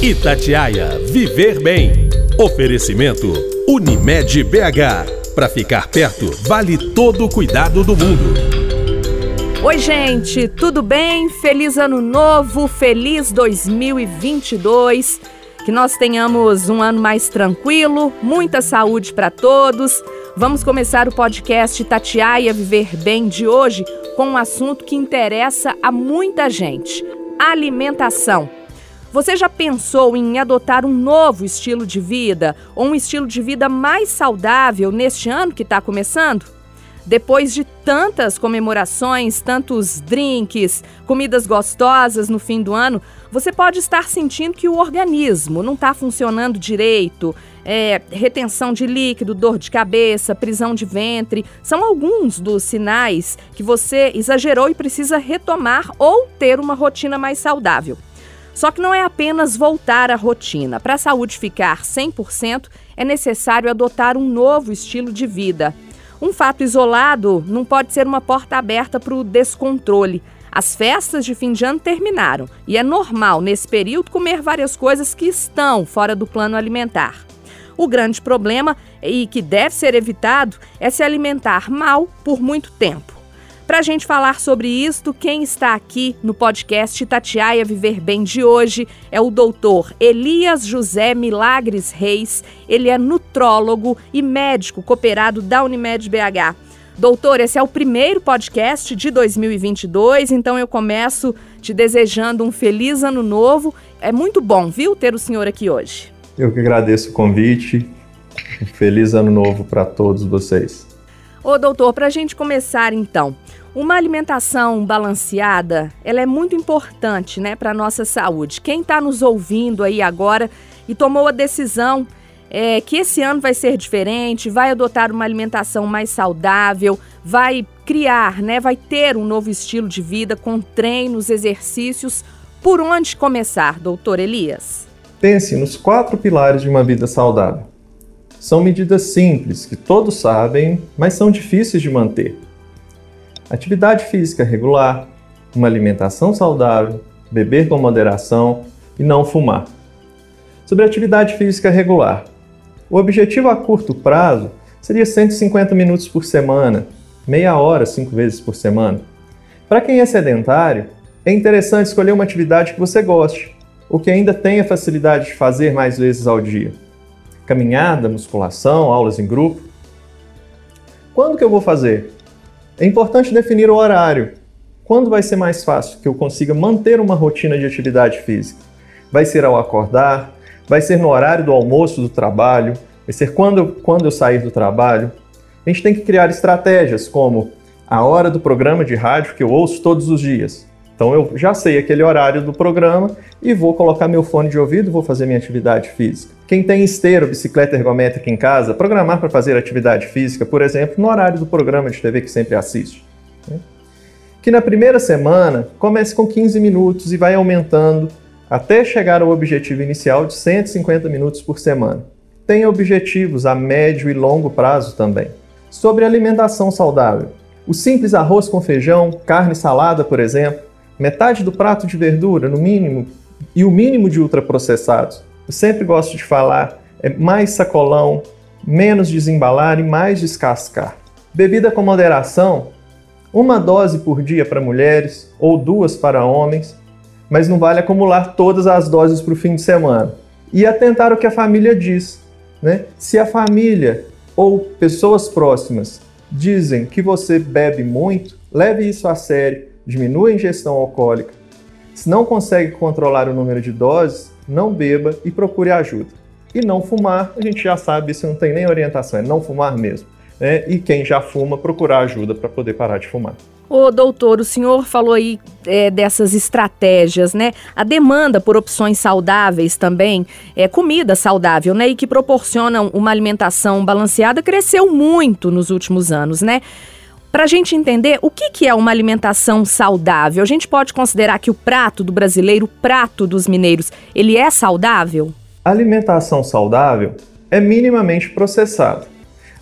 Itatiaia Viver Bem. Oferecimento Unimed BH. Para ficar perto, vale todo o cuidado do mundo. Oi, gente, tudo bem? Feliz Ano Novo, feliz 2022. Que nós tenhamos um ano mais tranquilo, muita saúde para todos. Vamos começar o podcast Itatiaia Viver Bem de hoje com um assunto que interessa a muita gente: alimentação. Você já pensou em adotar um novo estilo de vida ou um estilo de vida mais saudável neste ano que está começando? Depois de tantas comemorações, tantos drinks, comidas gostosas no fim do ano, você pode estar sentindo que o organismo não está funcionando direito. É, retenção de líquido, dor de cabeça, prisão de ventre, são alguns dos sinais que você exagerou e precisa retomar ou ter uma rotina mais saudável. Só que não é apenas voltar à rotina. Para a saúde ficar 100%, é necessário adotar um novo estilo de vida. Um fato isolado não pode ser uma porta aberta para o descontrole. As festas de fim de ano terminaram e é normal, nesse período, comer várias coisas que estão fora do plano alimentar. O grande problema, e que deve ser evitado, é se alimentar mal por muito tempo. Para a gente falar sobre isto, quem está aqui no podcast Tatiaia Viver Bem de hoje é o doutor Elias José Milagres Reis. Ele é nutrólogo e médico cooperado da Unimed BH. Doutor, esse é o primeiro podcast de 2022, então eu começo te desejando um feliz ano novo. É muito bom, viu, ter o senhor aqui hoje. Eu que agradeço o convite. Um feliz ano novo para todos vocês. Ô, doutor, para a gente começar então, uma alimentação balanceada, ela é muito importante, né, para nossa saúde. Quem está nos ouvindo aí agora e tomou a decisão é, que esse ano vai ser diferente, vai adotar uma alimentação mais saudável, vai criar, né, vai ter um novo estilo de vida com treinos, exercícios. Por onde começar, doutor Elias? Pense nos quatro pilares de uma vida saudável. São medidas simples que todos sabem, mas são difíceis de manter atividade física regular, uma alimentação saudável, beber com moderação e não fumar. Sobre atividade física regular, o objetivo a curto prazo seria 150 minutos por semana, meia hora cinco vezes por semana. Para quem é sedentário, é interessante escolher uma atividade que você goste, ou que ainda tenha facilidade de fazer mais vezes ao dia. Caminhada, musculação, aulas em grupo. Quando que eu vou fazer? É importante definir o horário. Quando vai ser mais fácil que eu consiga manter uma rotina de atividade física? Vai ser ao acordar? Vai ser no horário do almoço do trabalho? Vai ser quando, quando eu sair do trabalho? A gente tem que criar estratégias como a hora do programa de rádio que eu ouço todos os dias. Então eu já sei aquele horário do programa e vou colocar meu fone de ouvido, vou fazer minha atividade física. Quem tem esteiro, bicicleta ergométrica em casa, programar para fazer atividade física, por exemplo, no horário do programa de TV que sempre assiste. Né? Que na primeira semana comece com 15 minutos e vai aumentando até chegar ao objetivo inicial de 150 minutos por semana. Tem objetivos a médio e longo prazo também. Sobre alimentação saudável, o simples arroz com feijão, carne salada, por exemplo, metade do prato de verdura, no mínimo, e o mínimo de ultraprocessados. Eu sempre gosto de falar é mais sacolão, menos desembalar e mais descascar. Bebida com moderação, uma dose por dia para mulheres ou duas para homens, mas não vale acumular todas as doses para o fim de semana. E atentar o que a família diz. Né? Se a família ou pessoas próximas dizem que você bebe muito, leve isso a sério diminua a ingestão alcoólica. Se não consegue controlar o número de doses, não beba e procure ajuda. E não fumar, a gente já sabe, isso não tem nem orientação, é não fumar mesmo. Né? E quem já fuma, procurar ajuda para poder parar de fumar. Ô doutor, o senhor falou aí é, dessas estratégias, né? A demanda por opções saudáveis também, é, comida saudável, né? E que proporcionam uma alimentação balanceada, cresceu muito nos últimos anos, né? Para a gente entender o que, que é uma alimentação saudável, a gente pode considerar que o prato do brasileiro, o prato dos mineiros, ele é saudável? Alimentação saudável é minimamente processada.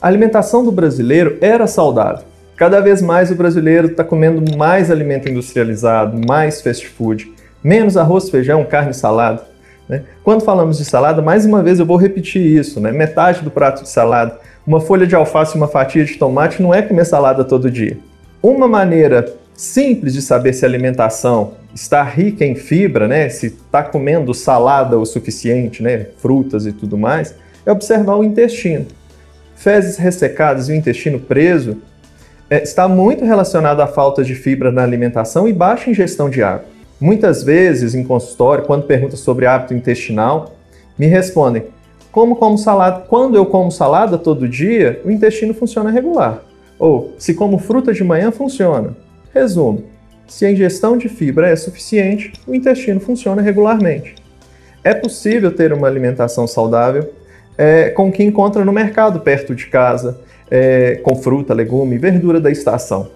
A alimentação do brasileiro era saudável. Cada vez mais o brasileiro está comendo mais alimento industrializado, mais fast food, menos arroz, feijão, carne e salada. Né? Quando falamos de salada, mais uma vez eu vou repetir isso, né? metade do prato de salada, uma folha de alface e uma fatia de tomate não é comer salada todo dia. Uma maneira simples de saber se a alimentação está rica em fibra, né? se está comendo salada o suficiente, né? frutas e tudo mais, é observar o intestino. Fezes ressecadas e o intestino preso é, está muito relacionado à falta de fibra na alimentação e baixa ingestão de água. Muitas vezes, em consultório, quando perguntam sobre hábito intestinal, me respondem: como como salada? Quando eu como salada todo dia, o intestino funciona regular. Ou se como fruta de manhã, funciona. Resumo: se a ingestão de fibra é suficiente, o intestino funciona regularmente. É possível ter uma alimentação saudável é, com o que encontra no mercado perto de casa, é, com fruta, legume, verdura da estação.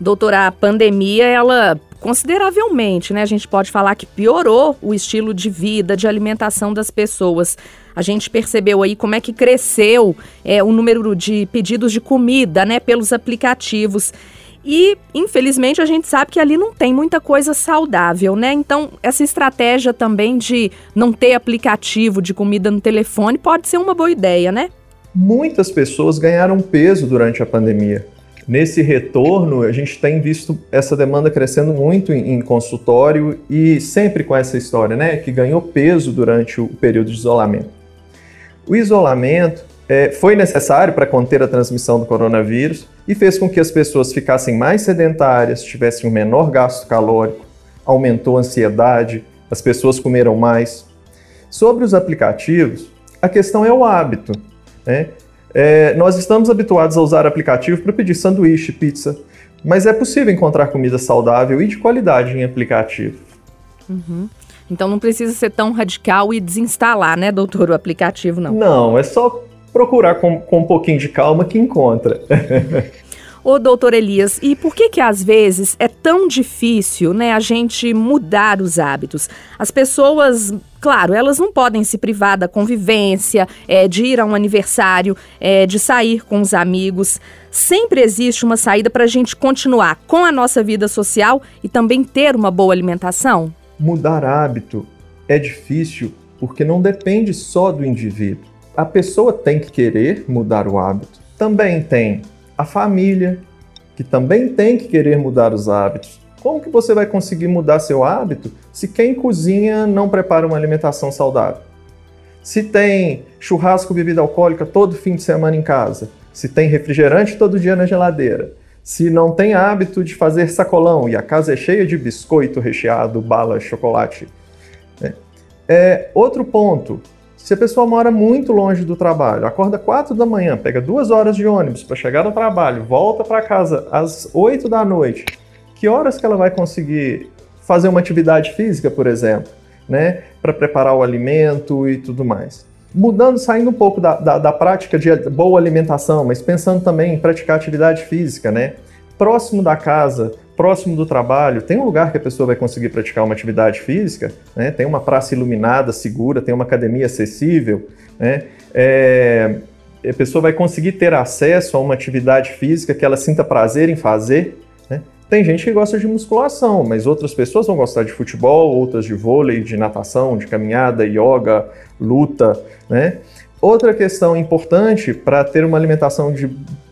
Doutora, a pandemia, ela consideravelmente, né? A gente pode falar que piorou o estilo de vida, de alimentação das pessoas. A gente percebeu aí como é que cresceu é, o número de pedidos de comida, né, pelos aplicativos. E, infelizmente, a gente sabe que ali não tem muita coisa saudável, né? Então, essa estratégia também de não ter aplicativo de comida no telefone pode ser uma boa ideia, né? Muitas pessoas ganharam peso durante a pandemia. Nesse retorno, a gente tem visto essa demanda crescendo muito em, consultório e sempre com essa história, né? Que ganhou peso durante o período de isolamento. O isolamento é, foi necessário para conter a transmissão do coronavírus e fez com que as pessoas ficassem mais sedentárias, tivessem um menor gasto calórico, aumentou a ansiedade, as pessoas comeram mais. Sobre os aplicativos, a questão é o hábito. Né? É, nós estamos habituados a usar aplicativo para pedir sanduíche, pizza, mas é possível encontrar comida saudável e de qualidade em aplicativo. Uhum. Então não precisa ser tão radical e desinstalar, né, doutor, o aplicativo, não? Não, é só procurar com, com um pouquinho de calma que encontra. Ô, doutor Elias, e por que que às vezes é tão difícil, né, a gente mudar os hábitos? As pessoas, claro, elas não podem se privar da convivência, é, de ir a um aniversário, é, de sair com os amigos. Sempre existe uma saída para a gente continuar com a nossa vida social e também ter uma boa alimentação? Mudar hábito é difícil porque não depende só do indivíduo a pessoa tem que querer mudar o hábito. Também tem a família, que também tem que querer mudar os hábitos. Como que você vai conseguir mudar seu hábito se quem cozinha não prepara uma alimentação saudável? Se tem churrasco, bebida alcoólica todo fim de semana em casa, se tem refrigerante todo dia na geladeira, se não tem hábito de fazer sacolão e a casa é cheia de biscoito recheado, bala, chocolate. Né? É, outro ponto, se a pessoa mora muito longe do trabalho, acorda 4 da manhã, pega duas horas de ônibus para chegar ao trabalho, volta para casa às 8 da noite, que horas que ela vai conseguir fazer uma atividade física, por exemplo, né? Para preparar o alimento e tudo mais. Mudando, saindo um pouco da, da, da prática de boa alimentação, mas pensando também em praticar atividade física, né? Próximo da casa, próximo do trabalho, tem um lugar que a pessoa vai conseguir praticar uma atividade física, né? tem uma praça iluminada, segura, tem uma academia acessível, né? É, a pessoa vai conseguir ter acesso a uma atividade física que ela sinta prazer em fazer. Né? Tem gente que gosta de musculação, mas outras pessoas vão gostar de futebol, outras de vôlei, de natação, de caminhada, yoga, luta. Né? Outra questão importante para ter uma alimentação de,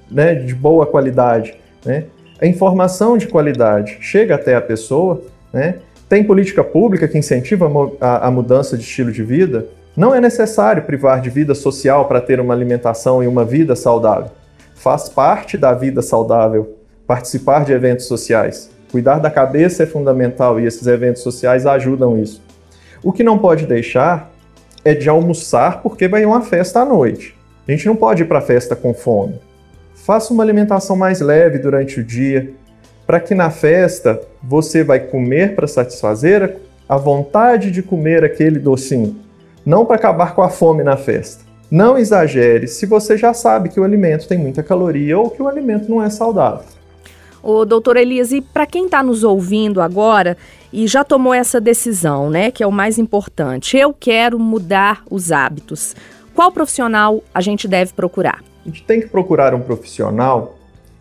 né, de boa qualidade né? A informação de qualidade chega até a pessoa, né? tem política pública que incentiva a, a mudança de estilo de vida, não é necessário privar de vida social para ter uma alimentação e uma vida saudável. Faz parte da vida saudável participar de eventos sociais. Cuidar da cabeça é fundamental e esses eventos sociais ajudam isso. O que não pode deixar é de almoçar porque vai uma festa à noite. A gente não pode ir para a festa com fome. Faça uma alimentação mais leve durante o dia, para que na festa você vai comer para satisfazer a vontade de comer aquele docinho, não para acabar com a fome na festa. Não exagere se você já sabe que o alimento tem muita caloria ou que o alimento não é saudável. Ô, doutor Elias, e para quem está nos ouvindo agora e já tomou essa decisão, né, que é o mais importante, eu quero mudar os hábitos, qual profissional a gente deve procurar? A gente tem que procurar um profissional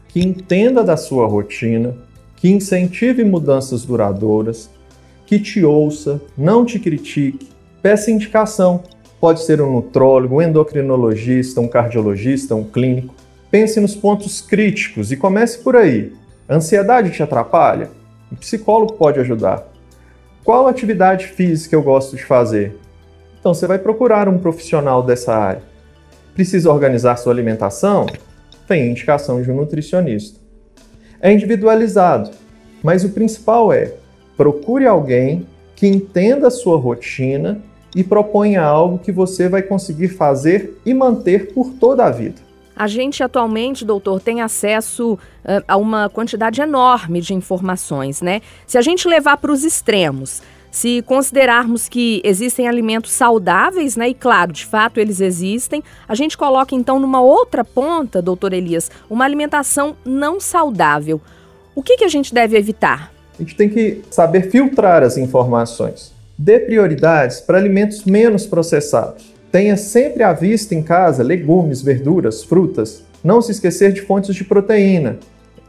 que entenda da sua rotina, que incentive mudanças duradouras, que te ouça, não te critique, Peça indicação. Pode ser um nutrólogo, um endocrinologista, um cardiologista, um clínico. Pense nos pontos críticos e comece por aí. A ansiedade te atrapalha? Um psicólogo pode ajudar. Qual atividade física eu gosto de fazer? Então você vai procurar um profissional dessa área. Precisa organizar sua alimentação? Tem indicação de um nutricionista. É individualizado, mas o principal é procure alguém que entenda a sua rotina e proponha algo que você vai conseguir fazer e manter por toda a vida. A gente atualmente, doutor, tem acesso uh, a uma quantidade enorme de informações, né? Se a gente levar para os extremos, se considerarmos que existem alimentos saudáveis, né, e claro, de fato eles existem, a gente coloca então numa outra ponta, doutor Elias, uma alimentação não saudável. O que, que a gente deve evitar? A gente tem que saber filtrar as informações. Dê prioridades para alimentos menos processados. Tenha sempre à vista em casa legumes, verduras, frutas. Não se esquecer de fontes de proteína: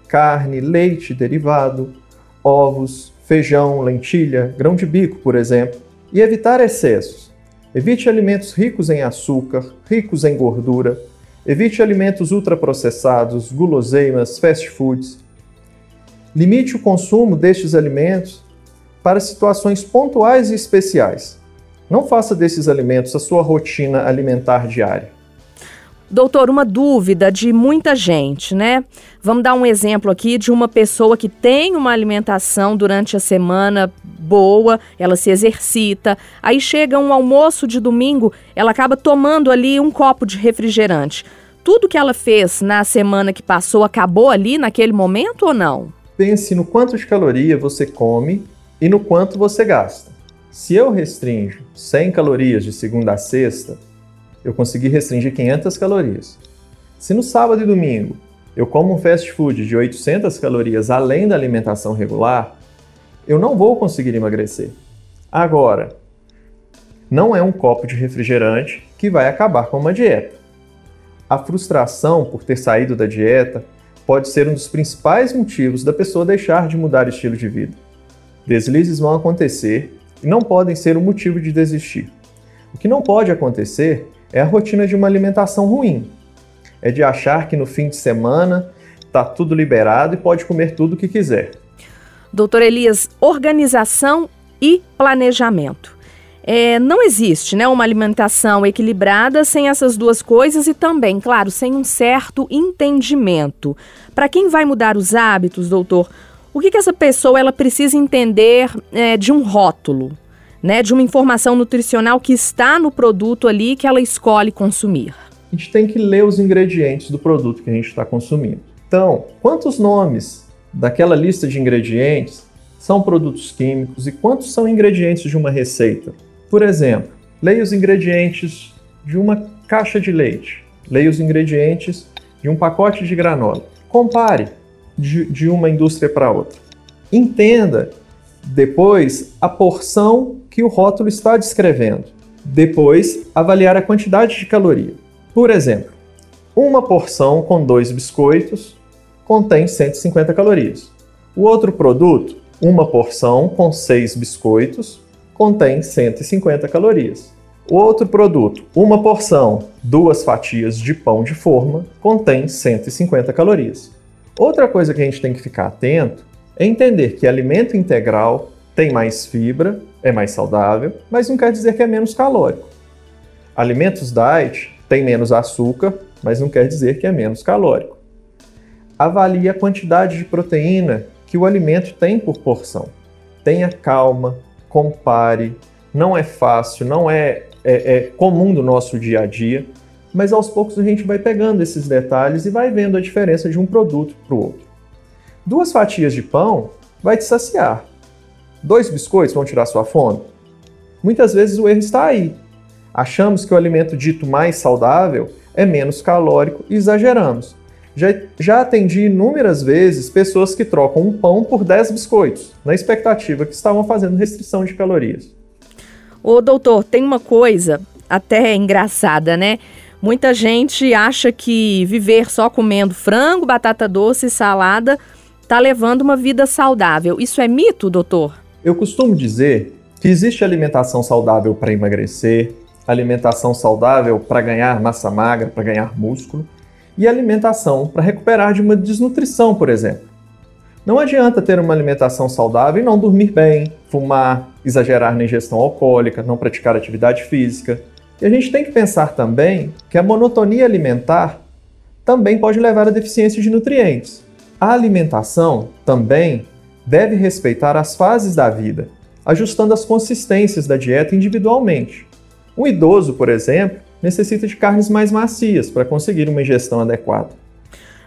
carne, leite derivado, ovos, feijão, lentilha, grão de bico, por exemplo, e evitar excessos. Evite alimentos ricos em açúcar, ricos em gordura, evite alimentos ultraprocessados, guloseimas, fast foods. Limite o consumo destes alimentos para situações pontuais e especiais. Não faça desses alimentos a sua rotina alimentar diária. Doutor, uma dúvida de muita gente, né? Vamos dar um exemplo aqui de uma pessoa que tem uma alimentação durante a semana boa, ela se exercita, aí chega um almoço de domingo, ela acaba tomando ali um copo de refrigerante. Tudo que ela fez na semana que passou acabou ali naquele momento ou não? Pense no quanto de caloria você come e no quanto você gasta. Se eu restringo 100 calorias de segunda a sexta, eu consegui restringir 500 calorias. Se no sábado e domingo eu como um fast food de 800 calorias além da alimentação regular, eu não vou conseguir emagrecer. Agora, não é um copo de refrigerante que vai acabar com uma dieta. A frustração por ter saído da dieta pode ser um dos principais motivos da pessoa deixar de mudar o estilo de vida. Deslizes vão acontecer e não podem ser o um motivo de desistir. O que não pode acontecer é a rotina de uma alimentação ruim. É de achar que no fim de semana está tudo liberado e pode comer tudo o que quiser. Doutor Elias, organização e planejamento. É, não existe né, uma alimentação equilibrada sem essas duas coisas e também, claro, sem um certo entendimento. Para quem vai mudar os hábitos, doutor, o que, que essa pessoa ela precisa entender é, de um rótulo? Né, de uma informação nutricional que está no produto ali que ela escolhe consumir? A gente tem que ler os ingredientes do produto que a gente está consumindo. Então, quantos nomes daquela lista de ingredientes são produtos químicos e quantos são ingredientes de uma receita? Por exemplo, leia os ingredientes de uma caixa de leite, leia os ingredientes de um pacote de granola. Compare de, de uma indústria para outra. Entenda depois a porção que o rótulo está descrevendo. Depois, avaliar a quantidade de caloria. Por exemplo, uma porção com dois biscoitos contém 150 calorias. O outro produto, uma porção com seis biscoitos, contém 150 calorias. O outro produto, uma porção, duas fatias de pão de forma, contém 150 calorias. Outra coisa que a gente tem que ficar atento é entender que alimento integral tem mais fibra, é mais saudável, mas não quer dizer que é menos calórico. Alimentos diet têm menos açúcar, mas não quer dizer que é menos calórico. Avalie a quantidade de proteína que o alimento tem por porção. Tenha calma, compare. Não é fácil, não é, é, é comum do nosso dia a dia, mas aos poucos a gente vai pegando esses detalhes e vai vendo a diferença de um produto para o outro. Duas fatias de pão vai te saciar, Dois biscoitos vão tirar sua fome? Muitas vezes o erro está aí. Achamos que o alimento dito mais saudável é menos calórico e exageramos. Já, já atendi inúmeras vezes pessoas que trocam um pão por 10 biscoitos, na expectativa que estavam fazendo restrição de calorias. Ô doutor, tem uma coisa até engraçada, né? Muita gente acha que viver só comendo frango, batata doce e salada tá levando uma vida saudável. Isso é mito, doutor? Eu costumo dizer que existe alimentação saudável para emagrecer, alimentação saudável para ganhar massa magra, para ganhar músculo, e alimentação para recuperar de uma desnutrição, por exemplo. Não adianta ter uma alimentação saudável e não dormir bem, fumar, exagerar na ingestão alcoólica, não praticar atividade física. E a gente tem que pensar também que a monotonia alimentar também pode levar à deficiência de nutrientes. A alimentação também deve respeitar as fases da vida, ajustando as consistências da dieta individualmente. Um idoso, por exemplo, necessita de carnes mais macias para conseguir uma ingestão adequada.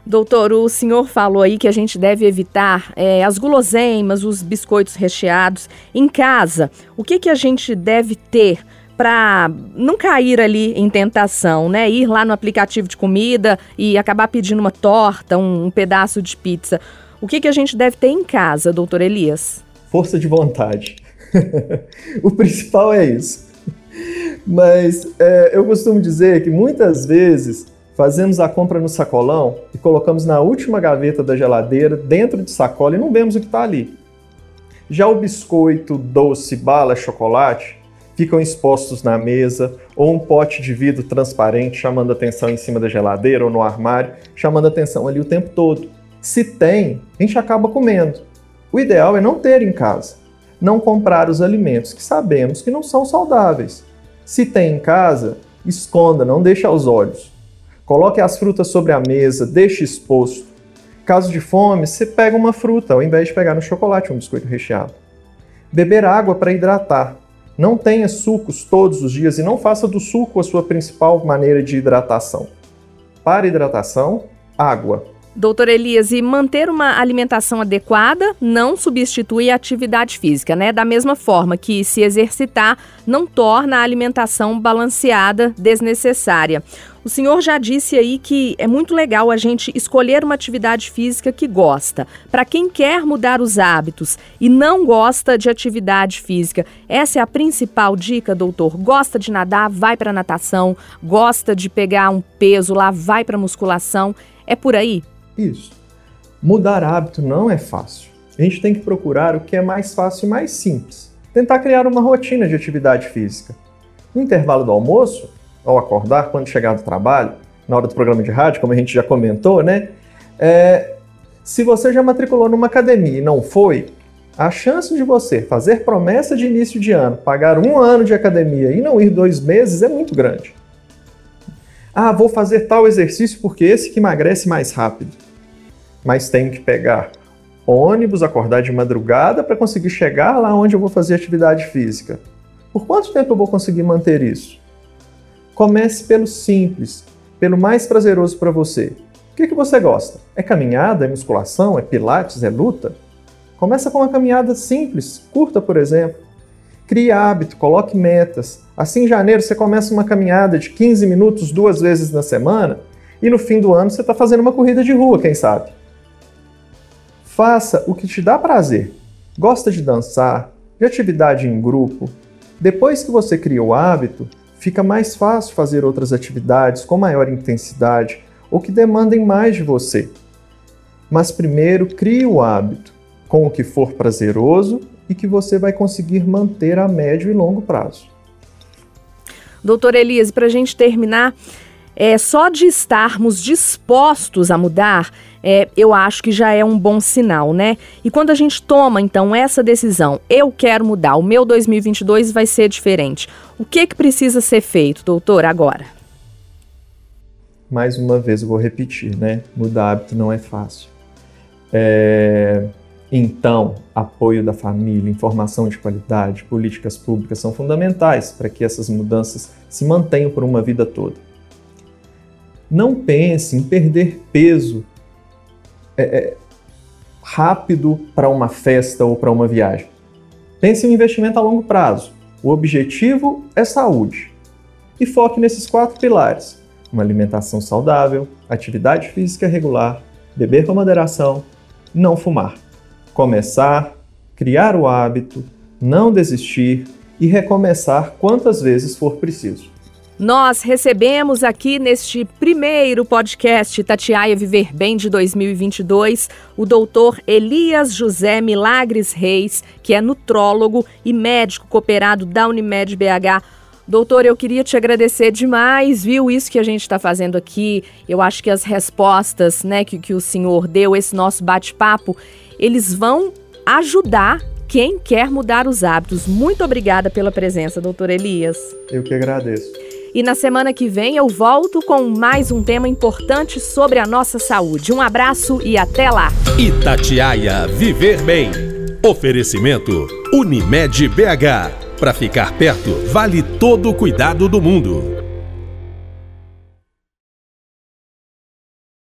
Doutor, o senhor falou aí que a gente deve evitar é, as guloseimas, os biscoitos recheados. Em casa, o que, que a gente deve ter para não cair ali em tentação, né? Ir lá no aplicativo de comida e acabar pedindo uma torta, um, um pedaço de pizza. O que, que a gente deve ter em casa, doutor Elias? Força de vontade. o principal é isso. Mas é, eu costumo dizer que muitas vezes fazemos a compra no sacolão e colocamos na última gaveta da geladeira, dentro de sacola, e não vemos o que está ali. Já o biscoito, doce, bala, chocolate ficam expostos na mesa, ou um pote de vidro transparente chamando atenção em cima da geladeira ou no armário, chamando atenção ali o tempo todo. Se tem, a gente acaba comendo. O ideal é não ter em casa, não comprar os alimentos que sabemos que não são saudáveis. Se tem em casa, esconda, não deixe aos olhos. Coloque as frutas sobre a mesa, deixe exposto. Caso de fome, você pega uma fruta ao invés de pegar no chocolate um biscoito recheado. Beber água para hidratar. Não tenha sucos todos os dias e não faça do suco a sua principal maneira de hidratação. Para hidratação, água. Doutor Elias, e manter uma alimentação adequada não substitui a atividade física, né? Da mesma forma que se exercitar não torna a alimentação balanceada desnecessária. O senhor já disse aí que é muito legal a gente escolher uma atividade física que gosta. Para quem quer mudar os hábitos e não gosta de atividade física, essa é a principal dica, doutor. Gosta de nadar, vai para natação. Gosta de pegar um peso lá, vai para musculação. É por aí? Isso. Mudar hábito não é fácil. A gente tem que procurar o que é mais fácil e mais simples. Tentar criar uma rotina de atividade física. No intervalo do almoço, ao acordar, quando chegar do trabalho, na hora do programa de rádio, como a gente já comentou, né? É, se você já matriculou numa academia e não foi, a chance de você fazer promessa de início de ano, pagar um ano de academia e não ir dois meses é muito grande. Ah, vou fazer tal exercício porque esse que emagrece mais rápido. Mas tenho que pegar ônibus, acordar de madrugada para conseguir chegar lá onde eu vou fazer atividade física. Por quanto tempo eu vou conseguir manter isso? Comece pelo simples, pelo mais prazeroso para você. O que, que você gosta? É caminhada, é musculação, é pilates, é luta? Começa com uma caminhada simples, curta, por exemplo. Crie hábito, coloque metas. Assim, em janeiro, você começa uma caminhada de 15 minutos duas vezes na semana e no fim do ano você está fazendo uma corrida de rua, quem sabe? Faça o que te dá prazer. Gosta de dançar, de atividade em grupo. Depois que você cria o hábito, fica mais fácil fazer outras atividades com maior intensidade ou que demandem mais de você. Mas primeiro crie o hábito com o que for prazeroso e que você vai conseguir manter a médio e longo prazo. Doutor Elias, para a gente terminar, é, só de estarmos dispostos a mudar, é, eu acho que já é um bom sinal, né? E quando a gente toma, então, essa decisão, eu quero mudar, o meu 2022 vai ser diferente. O que, que precisa ser feito, doutor, agora? Mais uma vez eu vou repetir, né? Mudar hábito não é fácil. É então, apoio da família, informação de qualidade, políticas públicas são fundamentais para que essas mudanças se mantenham por uma vida toda. Não pense em perder peso é, é, rápido para uma festa ou para uma viagem. Pense em um investimento a longo prazo. O objetivo é saúde. E foque nesses quatro pilares: uma alimentação saudável, atividade física regular, beber com moderação, não fumar começar, criar o hábito, não desistir e recomeçar quantas vezes for preciso. Nós recebemos aqui neste primeiro podcast Tatiaia Viver Bem de 2022 o doutor Elias José Milagres Reis, que é nutrólogo e médico cooperado da Unimed BH. Doutor, eu queria te agradecer demais, viu? Isso que a gente está fazendo aqui. Eu acho que as respostas né, que, que o senhor deu, esse nosso bate-papo, eles vão ajudar quem quer mudar os hábitos. Muito obrigada pela presença, doutor Elias. Eu que agradeço. E na semana que vem eu volto com mais um tema importante sobre a nossa saúde. Um abraço e até lá. Itatiaia Viver Bem. Oferecimento Unimed BH. Para ficar perto, vale todo o cuidado do mundo.